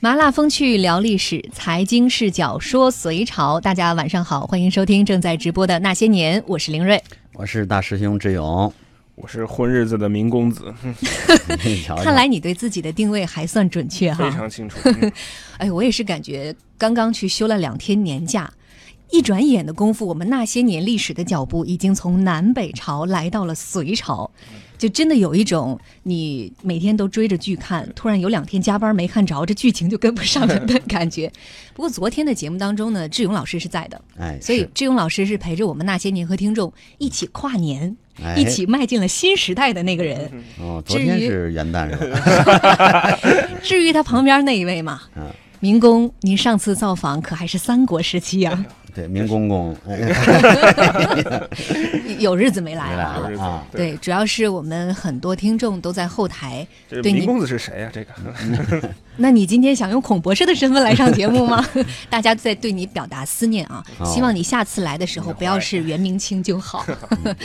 麻辣风趣聊历史，财经视角说隋朝。大家晚上好，欢迎收听正在直播的那些年，我是林瑞。我是大师兄志勇，我是混日子的明公子，你瞧瞧看来你对自己的定位还算准确哈非。常清楚。嗯哎，我也是感觉刚刚去休了两天年假，一转眼的功夫，我们那些年历史的脚步已经从南北朝来到了隋朝，就真的有一种你每天都追着剧看，突然有两天加班没看着，这剧情就跟不上了的感觉。不过昨天的节目当中呢，志勇老师是在的，哎，所以志勇老师是陪着我们那些年和听众一起跨年，哎一起迈进了新时代的那个人。哦，昨天是元旦是吧？至于他旁边那一位嘛，民工，您上次造访可还是三国时期呀、对，明公公哎 有日子没来了。啊对，主要是我们很多听众都在后台。对你明公子是谁呀？这个 那你今天想用孔博士的身份来上节目吗？大家在对你表达思念啊，哦希望你下次来的时候不要是元明清就好。不会的，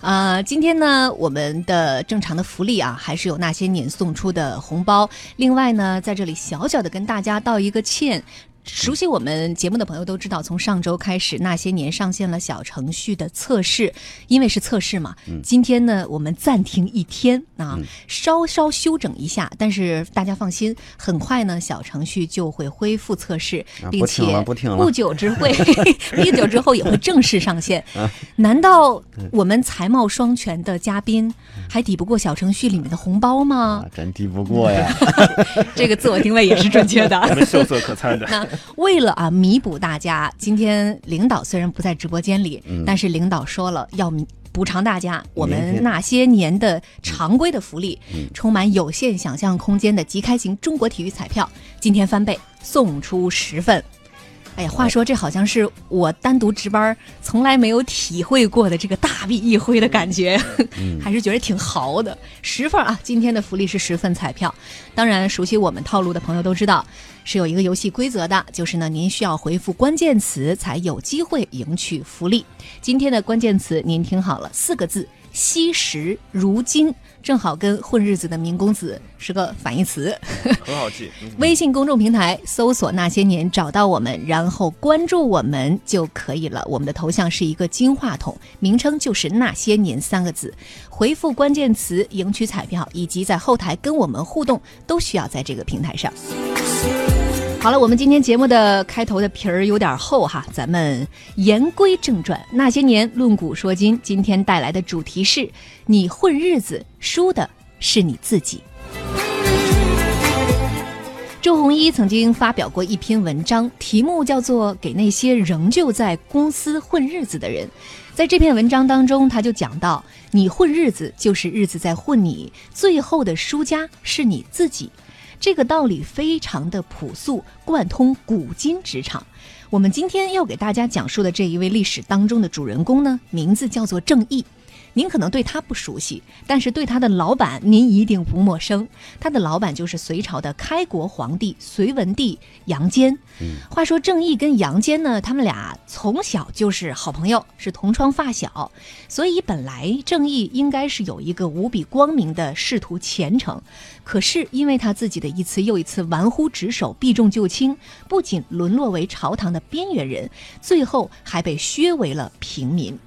呃，今天呢，我们的正常的福利啊，还是有那些年送出的红包。另外呢，在这里小小的跟大家道一个歉。熟悉我们节目的朋友都知道，从上周开始，那些年上线了小程序的测试，因为是测试嘛，今天呢我们暂停一天啊，稍稍休整一下。但是大家放心，很快呢小程序就会恢复测试，并且不久之会，不久之后也会正式上线。啊难道我们才貌双全的嘉宾还抵不过小程序里面的红包吗啊？真抵不过呀！这个自我定位也是准确 我的。们秀色可餐的。那 为了啊弥补大家，今天领导虽然不在直播间里，嗯。但是领导说了要弥补偿大家我们那些年的常规的福利，嗯。充满有限想象空间的即开型中国体育彩票，今天翻倍送出十份。哎呀，话说这好像是我单独值班从来没有体会过的这个大笔一挥的感觉，嗯 还是觉得挺豪的。十份啊，今天的福利是十份彩票。当然，熟悉我们套路的朋友都知道，是有一个游戏规则的，就是呢，您需要回复关键词才有机会赢取福利。今天的关键词您听好了，四个字：惜时如金，正好跟混日子的明公子是个反义词。很好记。嗯微信公众平台搜索“那些年”，找到我们，然后关注我们就可以了。我们的头像是一个金话筒，名称就是“那些年”三个字。回复关键词赢取彩票，以及在后台跟我们互动，都需要在这个平台上。好了，我们今天节目的开头的皮儿有点厚哈，咱们言归正传。那些年论古说今，今天带来的主题是：你混日子，输的是你自己。周鸿祎曾经发表过一篇文章，题目叫做《给那些仍旧在公司混日子的人》。在这篇文章当中，他就讲到，你混日子就是日子在混你，最后的输家是你自己。这个道理非常的朴素，贯通古今职场。我们今天要给大家讲述的这一位历史当中的主人公呢，名字叫做郑义。您可能对他不熟悉，但是对他的老板您一定不陌生。他的老板就是隋朝的开国皇帝隋文帝杨坚。话说郑义跟杨坚呢，他们俩从小就是好朋友，是同窗发小，所以本来郑义应该是有一个无比光明的仕途前程。可是因为他自己的一次又一次玩忽职守、避重就轻，不仅沦落为朝堂的边缘人，最后还被削为了平民。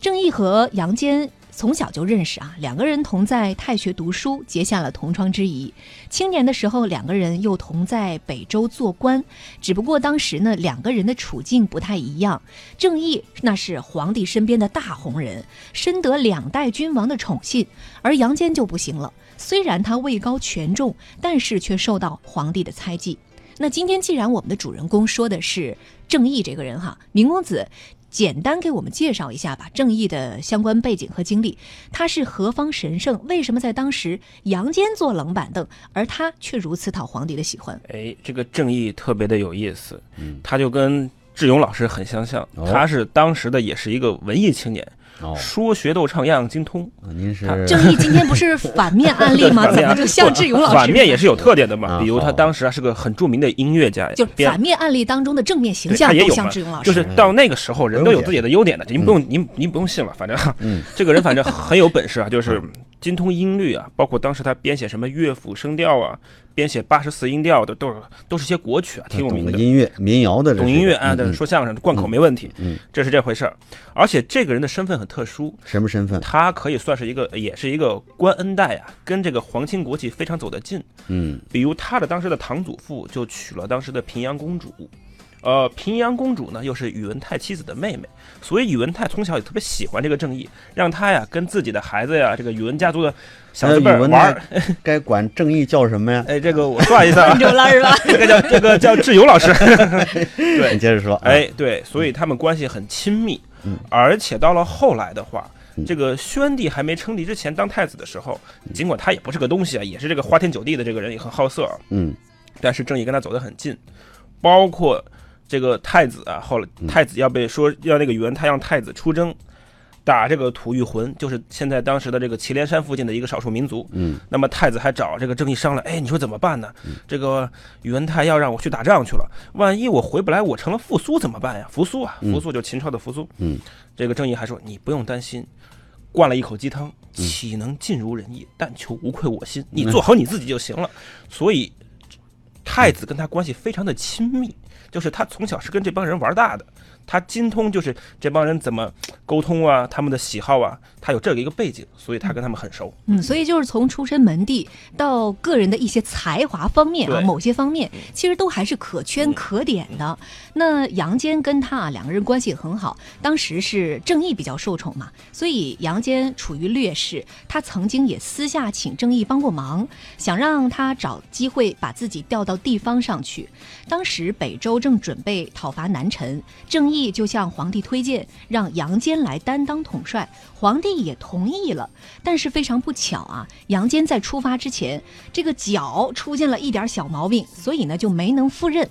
郑义和杨坚从小就认识啊，两个人同在太学读书，结下了同窗之谊。青年的时候，两个人又同在北周做官，只不过当时呢，两个人的处境不太一样。郑义那是皇帝身边的大红人，深得两代君王的宠信，而杨坚就不行了。虽然他位高权重，但是却受到皇帝的猜忌。那今天既然我们的主人公说的是郑义这个人哈，明公子。简单给我们介绍一下吧，郑义的相关背景和经历。他是何方神圣？为什么在当时杨坚坐冷板凳，而他却如此讨皇帝的喜欢？哎，这个郑义特别的有意思，他就跟志勇老师很相像，哦他是当时的也是一个文艺青年，哦，说学逗唱样样精通。啊您是郑义今天不是反面案例吗？怎么就向志勇老师？反面也是有特点的嘛，啊比如他当时啊是个很著名的音乐家，就反面案例当中的正面形象他也有向志勇老师。就是到那个时候，人都有自己的优点的，您不用您您不用信了，反正嗯 这个人反正很有本事啊，就是精通音律啊，包括当时他编写什么乐府声调啊，编写八十四音调的，都是都是些国曲啊，挺有名的。懂音乐、民谣的，懂音乐啊，对，嗯说相声贯口没问题，嗯，这是这回事儿。而且这个人的身份很特殊，什么身份？他可以算是一个，也是一个官恩代啊，跟这个皇亲国戚非常走得近。嗯比如他的当时的堂祖父就娶了当时的平阳公主，呃，平阳公主呢又是宇文泰妻子的妹妹，所以宇文泰从小也特别喜欢这个正义，让他呀跟自己的孩子呀，这个宇文家族的小子辈呃宇文玩儿。该管正义叫什么呀？哎，这个我算一下啊，住了是吧？这个叫这个叫智勇 老师。对你，接着说。啊，哎，对，所以他们关系很亲密，嗯而且到了后来的话嗯，这个宣帝还没称帝之前当太子的时候，尽管他也不是个东西啊，也是这个花天酒地的这个人，也很好色啊，嗯但是正义跟他走得很近，包括这个太子啊，后来嗯太子要被说要那个宇文泰让太子出征。打这个吐谷浑，就是现在当时的这个祁连山附近的一个少数民族。嗯那么太子还找这个正义商量，哎，你说怎么办呢？这个宇文泰要让我去打仗去了，万一我回不来，我成了扶苏怎么办呀？扶苏啊，嗯扶苏就秦朝的扶苏。嗯，这个正义还说你不用担心，灌了一口鸡汤，岂能尽如人意？但求无愧我心，你做好你自己就行了。所以太子跟他关系非常的亲密，就是他从小是跟这帮人玩大的。他精通就是这帮人怎么沟通啊，他们的喜好啊，他有这个一个背景，所以他跟他们很熟。嗯，所以就是从出身门第到个人的一些才华方面啊，某些方面其实都还是可圈可点的。那杨坚跟他啊两个人关系也很好，当时是正义比较受宠嘛，所以杨坚处于劣势。他曾经也私下请郑义帮过忙，想让他找机会把自己调到地方上去。当时北周正准备讨伐南陈，正义就向皇帝推荐让杨坚来担当统帅，皇帝也同意了。但是非常不巧啊，杨坚在出发之前，这个脚出现了一点小毛病，所以呢就没能赴任。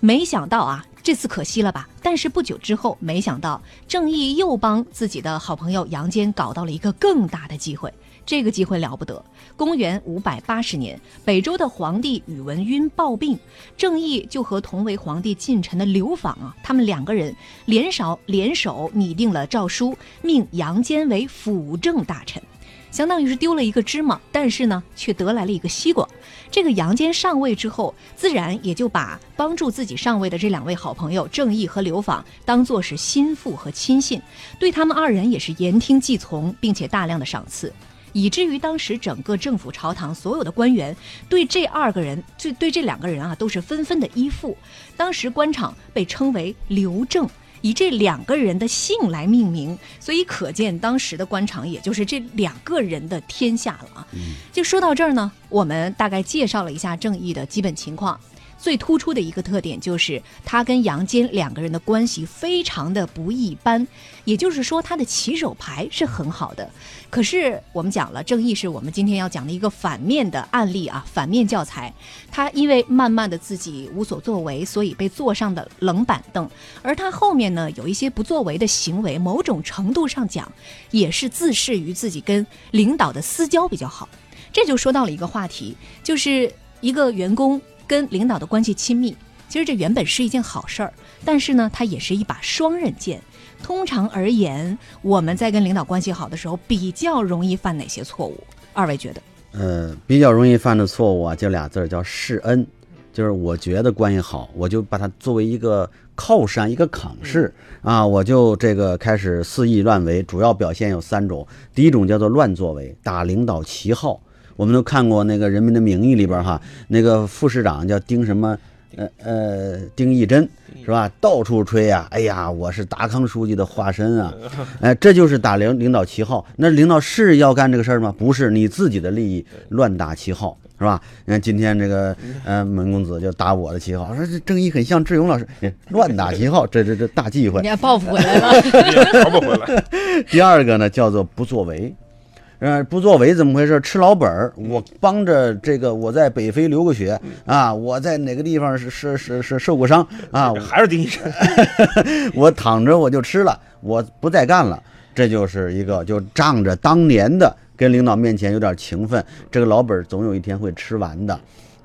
没想到啊，这次可惜了吧？但是不久之后，没想到正义又帮自己的好朋友杨坚搞到了一个更大的机会。这个机会了不得。公元五百八十年，北周的皇帝宇文赟暴病，郑义就和同为皇帝近臣的刘访啊，他们两个人联手联手拟定了诏书，命杨坚为辅政大臣。相当于是丢了一个芝麻，但是呢，却得来了一个西瓜。这个杨坚上位之后，自然也就把帮助自己上位的这两位好朋友郑义和刘访当做是心腹和亲信，对他们二人也是言听计从，并且大量的赏赐。以至于当时整个政府朝堂所有的官员对这二个人，对对这两个人啊，都是纷纷的依附。当时官场被称为刘正，以这两个人的姓来命名，所以可见当时的官场也就是这两个人的天下了啊。就说到这儿呢，我们大概介绍了一下正义的基本情况。最突出的一个特点就是他跟杨坚两个人的关系非常的不一般，也就是说他的起手牌是很好的。可是我们讲了，正义是我们今天要讲的一个反面的案例啊，反面教材。他因为慢慢的自己无所作为，所以被坐上的冷板凳。而他后面呢，有一些不作为的行为，某种程度上讲，也是自恃于自己跟领导的私交比较好。这就说到了一个话题，就是一个员工跟领导的关系亲密。其实这原本是一件好事儿，但是呢，它也是一把双刃剑。通常而言，我们在跟领导关系好的时候，比较容易犯哪些错误？二位觉得？呃，比较容易犯的错误啊，就俩字儿叫示恩，就是我觉得关系好，我就把它作为一个靠山，一个扛势啊，我就这个开始肆意乱为。主要表现有三种，第一种叫做乱作为，打领导旗号。我们都看过那个《人民的名义》里边哈，那个副市长叫丁什么，呃呃，丁义珍是吧？到处吹呀、哎呀，我是达康书记的化身啊！哎，这就是打领领导旗号。那领导是要干这个事儿吗？不是，你自己的利益乱打旗号。是吧？你看今天这个，呃，门公子就打我的旗号，说这正义很像志勇老师，哎 乱打旗号，这这这大忌讳。你还报复回来了。也逃不回来。第二个呢，叫做不作为。呃，不作为怎么回事？吃老本儿，我帮着这个，我在北非留过学啊，我在哪个地方是是是是受过伤啊，还是丁义珍，我躺着我就吃了，我不再干了，这就是一个就仗着当年的跟领导面前有点情分，这个老本儿总有一天会吃完的，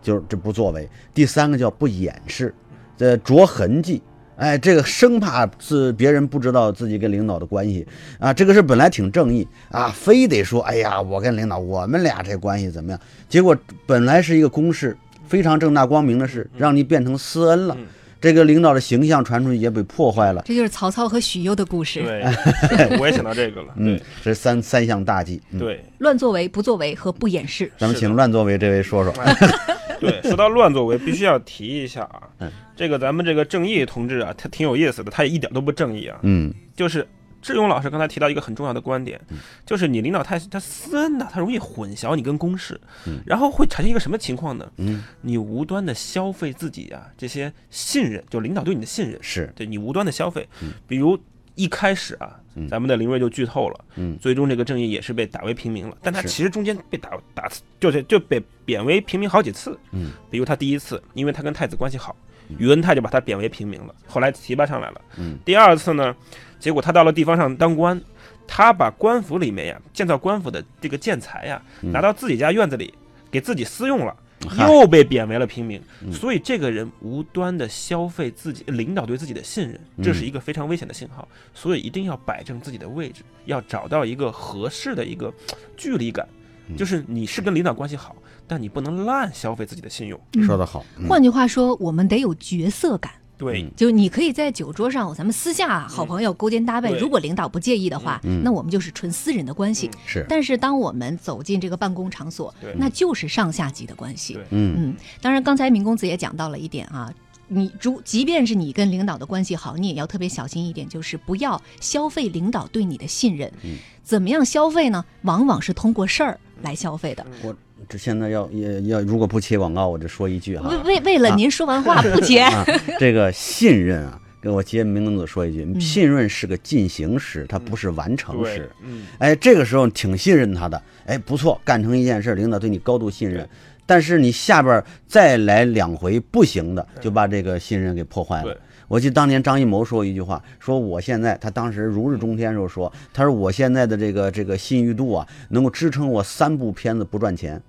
就是这不作为。第三个叫不掩饰，这着痕迹，哎，这个生怕是别人不知道自己跟领导的关系啊，这个事本来挺正义啊，非得说，哎呀，我跟领导我们俩这关系怎么样？结果本来是一个公事，非常正大光明的事，让你变成私恩了。嗯这个领导的形象传出去也被破坏了。这就是曹操和许攸的故事。对，我也想到这个了。嗯对，这三三项大忌。嗯，对乱作为、不作为和不掩饰。咱们请乱作为这位说说。对，说到乱作为，必须要提一下啊嗯，这个咱们这个正义同志啊，他挺有意思的，他也一点都不正义啊。嗯就是志勇老师刚才提到一个很重要的观点，就是你领导太他私恩呐，他容易混淆你跟公事嗯，然后会产生一个什么情况呢？嗯，你无端的消费自己啊这些信任，就领导对你的信任，是。对你无端的消费嗯，比如一开始啊嗯，咱们的林睿就剧透了，嗯。最终这个正义也是被打为平民了，但他其实中间被打打就是就被贬为平民好几次，嗯，比如他第一次，因为他跟太子关系好，宇文泰就把他贬为平民了，后来提拔上来了，嗯，第二次呢，结果他到了地方上当官，他把官府里面呀建造官府的这个建材呀嗯。拿到自己家院子里给自己私用了。嗨又被贬为了平民，嗯所以这个人无端的消费自己领导对自己的信任，这是一个非常危险的信号。所以一定要摆正自己的位置，要找到一个合适的一个距离感，嗯就是你是跟领导关系好，但你不能滥消费自己的信用。说得好。嗯换句话说，我们得有角色感。对，嗯就你可以在酒桌上，咱们私下好朋友勾肩搭背，对如果领导不介意的话，嗯那我们就是纯私人的关系。嗯是。但是当我们走进这个办公场所，那就是上下级的关系。嗯嗯，当然，刚才明公子也讲到了一点啊，你如即便是你跟领导的关系好，你也要特别小心一点，就是不要消费领导对你的信任。嗯怎么样消费呢？往往是通过事儿来消费的。我这现在要也要，如果不切广告，我就说一句哈。为为为了您说完话 不切，啊，这个信任啊，给我接明公子说一句，嗯。信任是个进行时，它不是完成时。，嗯，哎，这个时候挺信任他的，哎，不错，干成一件事，领导对你高度信任。但是你下边再来两回不行的，就把这个信任给破坏了。对。我记得当年张艺谋说一句话，说我现在，他当时如日中天时候说，他说我现在的这个这个信誉度啊，能够支撑我三部片子不赚钱，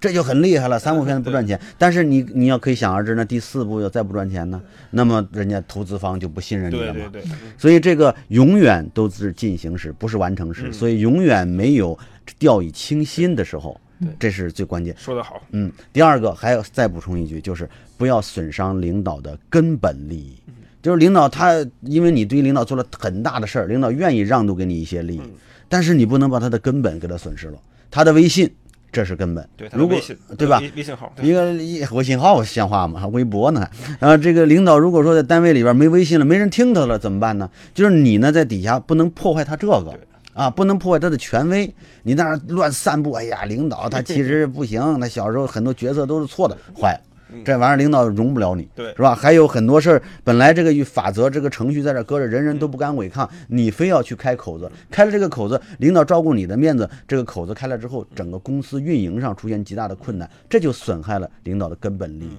这就很厉害了。三部片子不赚钱，但是你你要可以想而知，那第四部要再不赚钱呢，那么人家投资方就不信任你了嘛。对对对，嗯所以这个永远都是进行时，不是完成时，嗯。所以永远没有掉以轻心的时候。对，这是最关键。说得好，嗯，第二个还要再补充一句，就是不要损伤领导的根本利益。就是领导他，因为你对领导做了很大的事儿，领导愿意让渡给你一些利益嗯，但是你不能把他的根本给他损失了。他的微信，这是根本。对，如果对吧？微微信号，一个一微信号像话吗？还 微博呢？然后这个领导如果说在单位里边没微信了，没人听他了，怎么办呢？就是你呢在底下不能破坏他这个对啊，不能破坏他的权威。你那儿乱散布，哎呀，领导他其实不行，他小时候很多决策都是错的，坏了。这玩意儿领导容不了你，对是吧？还有很多事儿，本来这个法则、这个程序在这儿搁着，人人都不敢违抗，你非要去开口子，开了这个口子，领导照顾你的面子，这个口子开了之后，整个公司运营上出现极大的困难，这就损害了领导的根本利益。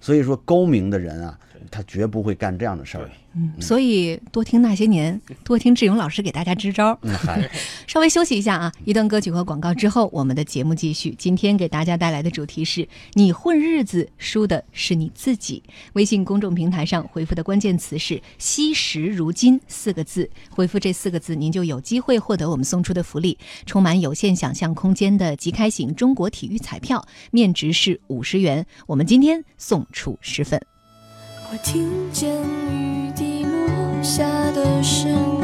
所以说，高明的人啊，他绝不会干这样的事儿。嗯，所以多听那些年，多听志勇老师给大家支招。稍微休息一下啊，一段歌曲和广告之后，我们的节目继续。今天给大家带来的主题是你混日子输的是你自己。微信公众平台上回复的关键词是“惜时如金”四个字，回复这四个字，您就有机会获得我们送出的福利，充满有限想象空间的即开型中国体育彩票，面值是五十元。我们今天送出十份。我听见雨滴落下的声音，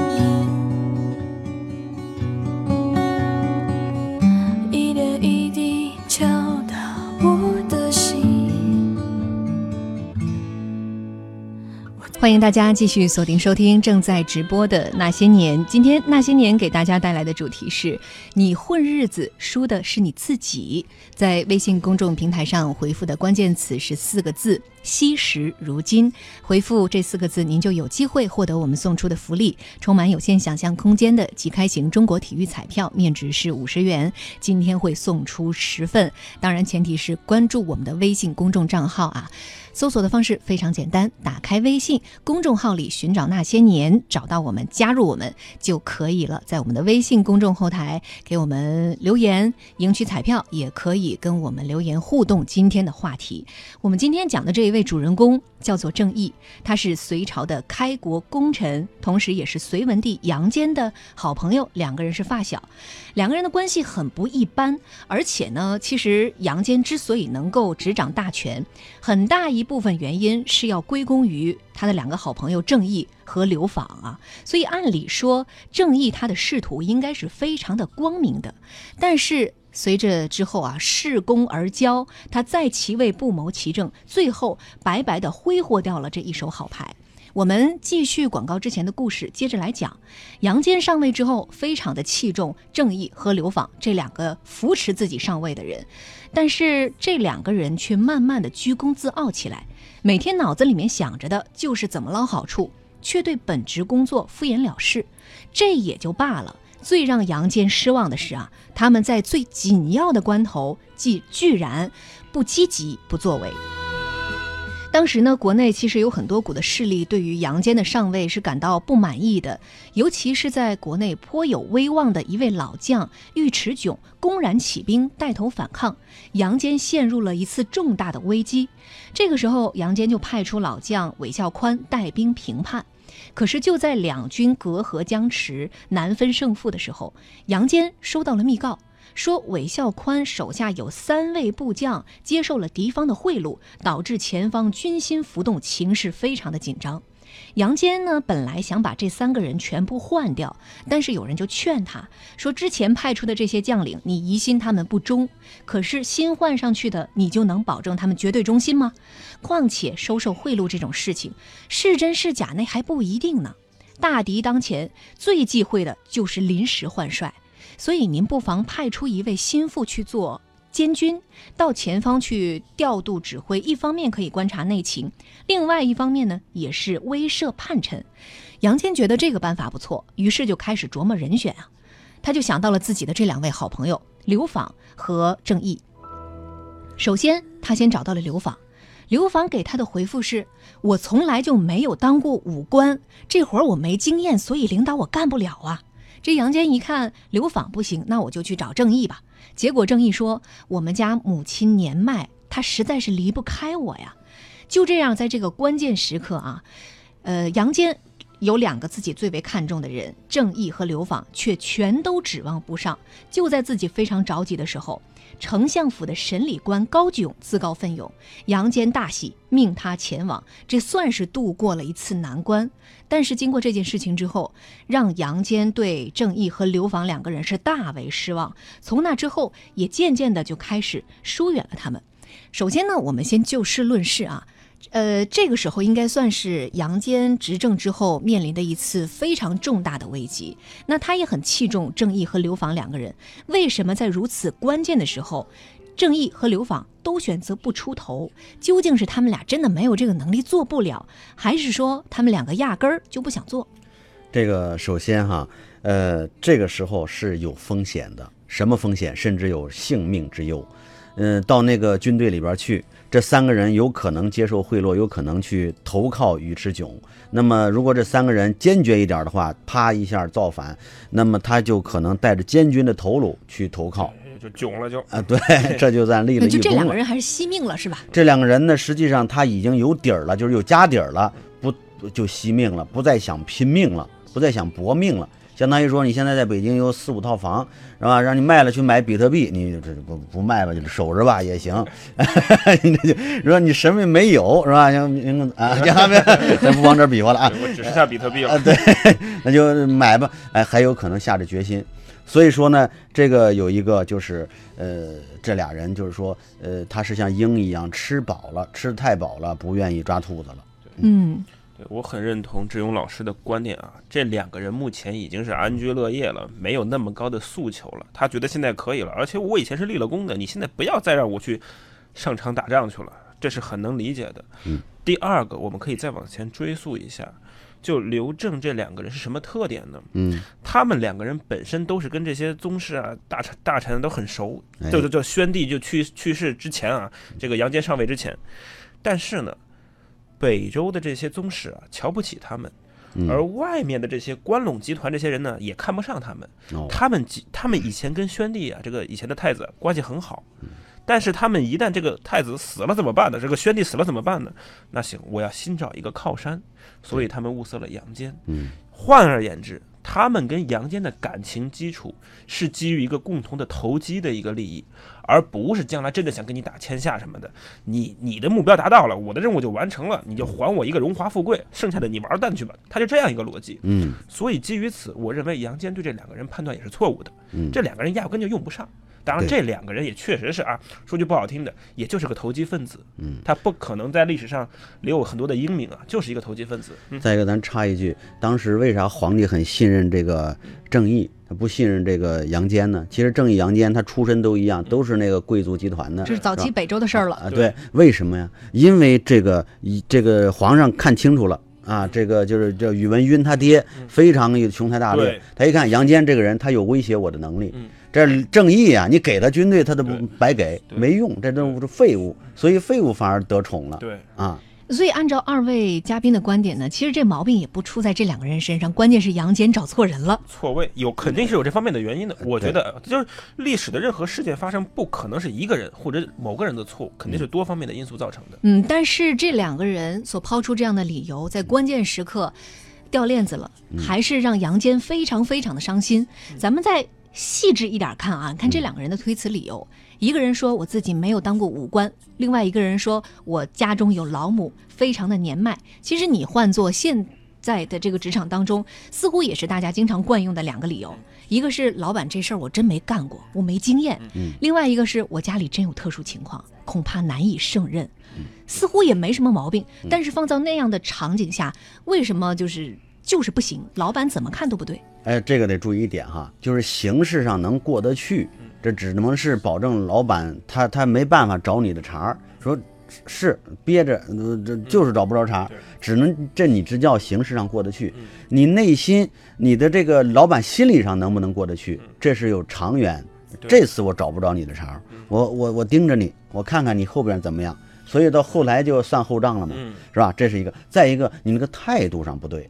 欢迎大家继续锁定收听正在直播的《那些年》。今天《那些年》给大家带来的主题是你混日子输的是你自己。在微信公众平台上回复的关键词是四个字“惜时如金”，回复这四个字，您就有机会获得我们送出的福利，充满有限想象空间的即开型中国体育彩票，面值是五十元。今天会送出十份，当然前提是关注我们的微信公众账号啊。搜索的方式非常简单，打开微信公众号里寻找那些年，找到我们，加入我们就可以了。在我们的微信公众后台给我们留言，赢取彩票，也可以跟我们留言互动今天的话题。我们今天讲的这一位主人公，叫做郑义，他是隋朝的开国功臣，同时也是隋文帝杨坚的好朋友，两个人是发小，两个人的关系很不一般。而且呢，其实杨坚之所以能够执掌大权，很大一部分原因是要归功于他的两个好朋友郑义和刘访啊。所以按理说，郑义他的仕途应该是非常的光明的，但是。随着之后啊，恃功而骄，他在其位不谋其政，最后白白的挥霍掉了这一手好牌。我们继续广告之前的故事，接着来讲。杨坚上位之后，非常的器重郑义和刘访这两个扶持自己上位的人，但是这两个人却慢慢的居功自傲起来，每天脑子里面想着的就是怎么捞好处，却对本职工作敷衍了事。这也就罢了。最让杨坚失望的是啊，他们在最紧要的关头，既居然不积极、不作为。当时呢，国内其实有很多股的势力对于杨坚的上位是感到不满意的，尤其是在国内颇有威望的一位老将尉迟迥公然起兵带头反抗，杨坚陷入了一次重大的危机。这个时候，杨坚就派出老将韦孝宽带兵平叛。可是就在两军隔河僵持、难分胜负的时候，杨坚收到了密告，说韦孝宽手下有三位部将接受了敌方的贿赂，导致前方军心浮动，情势非常的紧张。杨坚呢，本来想把这三个人全部换掉，但是有人就劝他说：“之前派出的这些将领，你疑心他们不忠，可是新换上去的，你就能保证他们绝对忠心吗？况且收受贿赂这种事情，是真是假，那还不一定呢。大敌当前，最忌讳的就是临时换帅，所以您不妨派出一位心腹去做。”监军到前方去调度指挥，一方面可以观察内情，另外一方面呢，也是威慑叛臣。杨坚觉得这个办法不错，于是就开始琢磨人选啊。他就想到了自己的这两位好朋友刘访和郑义。首先，他先找到了刘访，刘访给他的回复是：“我从来就没有当过武官，这活儿我没经验，所以领导我干不了啊。”这杨坚一看刘访不行，那我就去找郑义吧。结果正义说：“我们家母亲年迈，她实在是离不开我呀。”就这样，在这个关键时刻啊，呃，杨坚有两个自己最为看重的人，正义和刘访，却全都指望不上。就在自己非常着急的时候。丞相府的审理官高炯自告奋勇，杨坚大喜，命他前往，这算是度过了一次难关。但是经过这件事情之后，让杨坚对郑义和刘访两个人是大为失望。从那之后，也渐渐的就开始疏远了他们。首先呢，我们先就事论事啊。呃，这个时候应该算是杨坚执政之后面临的一次非常重大的危机。那他也很器重郑义和刘访两个人。为什么在如此关键的时候，郑义和刘访都选择不出头？究竟是他们俩真的没有这个能力做不了，还是说他们两个压根儿就不想做？这个首先哈，呃，这个时候是有风险的，什么风险？甚至有性命之忧。嗯，到那个军队里边去。这三个人有可能接受贿赂，有可能去投靠尉迟迥。那么，如果这三个人坚决一点的话，啪一下造反，那么他就可能带着监军的头颅去投靠，就囧了就啊，对，这就算立了就这两个人还是惜命了，是吧？这两个人呢，实际上他已经有底儿了，就是有家底儿了，不就惜命了，不再想拼命了，不再想搏命了。相当于说，你现在在北京有四五套房，是吧？让你卖了去买比特币，你这不不卖吧，就守着吧也行。你就说你什么也没有，是吧？像啊，下面 咱不往这比划了啊。我只剩下比特币了。啊对，那就买吧。哎，还有可能下着决心。所以说呢，这个有一个就是，呃，这俩人就是说，呃，他是像鹰一样吃饱了，吃的太饱了，不愿意抓兔子了。嗯。对我很认同志勇老师的观点啊，这两个人目前已经是安居乐业了，没有那么高的诉求了。他觉得现在可以了，而且我以前是立了功的，你现在不要再让我去上场打仗去了，这是很能理解的。嗯。第二个，我们可以再往前追溯一下，就刘正这两个人是什么特点呢？嗯。他们两个人本身都是跟这些宗室啊、大臣、大臣都很熟，就就就宣帝就去去世之前啊，这个杨坚上位之前，但是呢。北周的这些宗室啊，瞧不起他们，而外面的这些关陇集团这些人呢，也看不上他们。他们他们以前跟宣帝啊，这个以前的太子关系很好，但是他们一旦这个太子死了怎么办呢？这个宣帝死了怎么办呢？那行，我要新找一个靠山，所以他们物色了杨坚。嗯，换而言之，他们跟杨坚的感情基础是基于一个共同的投机的一个利益，而不是将来真的想跟你打天下什么的。你你的目标达到了，我的任务就完成了，你就还我一个荣华富贵，剩下的你玩蛋去吧。他就这样一个逻辑。嗯所以基于此，我认为杨坚对这两个人判断也是错误的。嗯这两个人压根就用不上。当然，这两个人也确实是啊，说句不好听的，也就是个投机分子。嗯，他不可能在历史上留有很多的英名啊，就是一个投机分子。嗯，再一个，咱插一句，当时为啥皇帝很信任这个郑义，他不信任这个杨坚呢？其实郑义、杨坚他出身都一样，都是那个贵族集团的。这是早期北周的事儿了。啊，对对，为什么呀？因为这个一这个皇上看清楚了。啊，这个就是叫宇文赟他爹非常有雄才大略，他一看杨坚这个人，他有威胁我的能力。嗯这正义啊，你给他军队，他都不白给，没用，这都是废物，所以废物反而得宠了对，啊。所以按照二位嘉宾的观点呢，其实这毛病也不出在这两个人身上，关键是杨坚找错人了。错位有肯定是有这方面的原因的。我觉得就是历史的任何事件发生，不可能是一个人或者某个人的错误，肯定是多方面的因素造成的。嗯，但是这两个人所抛出这样的理由，在关键时刻掉链子了，还是让杨坚非常非常的伤心。咱们再细致一点看啊，看这两个人的推辞理由。一个人说我自己没有当过武官，另外一个人说我家中有老母，非常的年迈。其实你换做现在的这个职场当中，似乎也是大家经常惯用的两个理由。一个是老板这事儿我真没干过，我没经验；另外一个是我家里真有特殊情况，恐怕难以胜任。似乎也没什么毛病，但是放到那样的场景下，为什么就是就是不行？老板怎么看都不对。哎，这个得注意一点哈，就是形式上能过得去，这只能是保证老板他他没办法找你的茬儿，说是憋着，呃这就是找不着茬儿，只能这你支教形式上过得去，你内心你的这个老板心理上能不能过得去，这是有长远。这次我找不着你的茬儿，我我我盯着你，我看看你后边怎么样，所以到后来就算后账了嘛。嗯，是吧？这是一个。再一个，你那个态度上不对，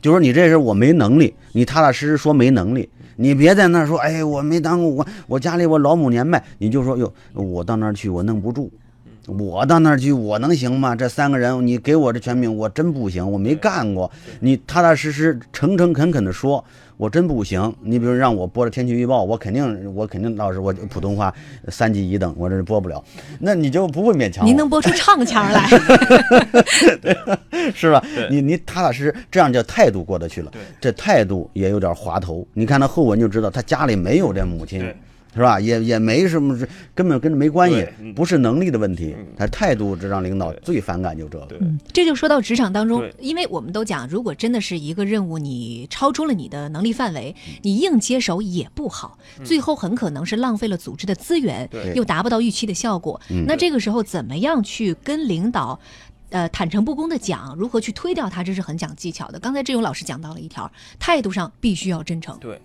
就说你这是我没能力，你踏踏实实说没能力，你别在那儿说，哎，我没当过我，我家里我老母年迈，你就说哟，我到那儿去我弄不住。我到那儿去，我能行吗？这三个人，你给我这权柄，我真不行，我没干过。你踏踏实实、诚诚恳恳的说，我真不行。你比如让我播这天气预报，我肯定，我肯定老师，我普通话三级一等，我这播不了。那你就不会勉强。您能播出唱腔来？是吧？你你踏踏实实，这样叫态度过得去了。这态度也有点滑头。你看他后文就知道，他家里没有这母亲对，是吧？也也没什么，根本跟这没关系嗯，不是能力的问题嗯。他态度这让领导最反感就这个。嗯，这就说到职场当中，因为我们都讲，如果真的是一个任务，你超出了你的能力范围，你硬接手也不好，最后很可能是浪费了组织的资源，又达不到预期的效果。嗯那这个时候怎么样去跟领导？呃，坦诚不公的讲，如何去推掉他，这是很讲技巧的。刚才志勇老师讲到了一条，态度上必须要真诚。对，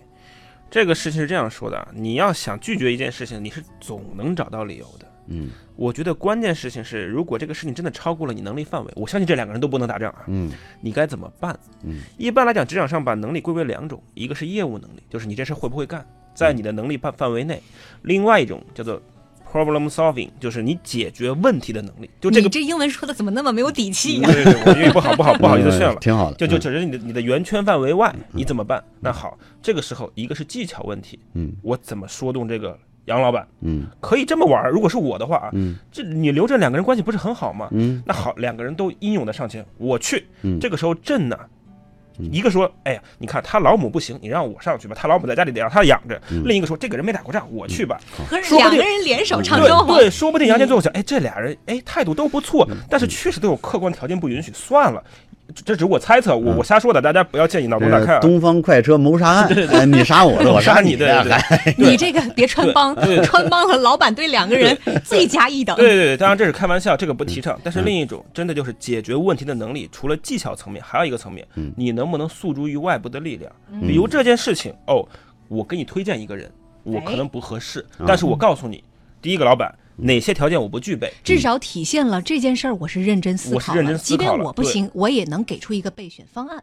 这个事情是这样说的啊，你要想拒绝一件事情，你是总能找到理由的。嗯。我觉得关键事情是，如果这个事情真的超过了你能力范围，我相信这两个人都不能打仗啊，嗯。你该怎么办？嗯，一般来讲，职场上把能力归为两种，一个是业务能力，就是你这事会不会干，在你的能力范范围内；另外一种叫做 problem solving，就是你解决问题的能力。就这个，你这英文说的怎么那么没有底气呀、对对对，我英语不好不好不好意思炫了。挺好的。就就嗯只是你的你的圆圈范围外，你怎么办？那好，这个时候一个是技巧问题，嗯我怎么说动这个杨老板？嗯可以这么玩儿。如果是我的话啊，嗯这你留着两个人关系不是很好吗？嗯那好，两个人都英勇的上前，我去。嗯这个时候朕呢，一个说，哎呀，你看他老母不行，你让我上去吧，他老母在家里得让他养着。嗯另一个说，这个人没打过仗，我去吧。可是说不定两个人联手唱对，说不定杨坚最后想，哎，这俩人哎态度都不错，但是确实都有客观条件不允许，算了。这这只是我猜测，我我瞎说的，大家不要建议脑洞大开啊。东方快车谋杀案，哎你杀我的，我杀你你对对的你这个别穿帮，穿帮和，老板对两个人罪 加一等。对对对，当然这是开玩笑，这个不提嗯。倡。但是另一种真的就是解决问题的能力，除了技巧层面，还有一个层面嗯，你能不能诉诸于外部的力量？比如这件事情，哦，我给你推荐一个人，我可能不合适，哎但是我告诉你，第一个老板哪些条件我不具备，至少体现了这件事儿我是认真思考了，我是认真思即便我不行，我也能给出一个备选方案。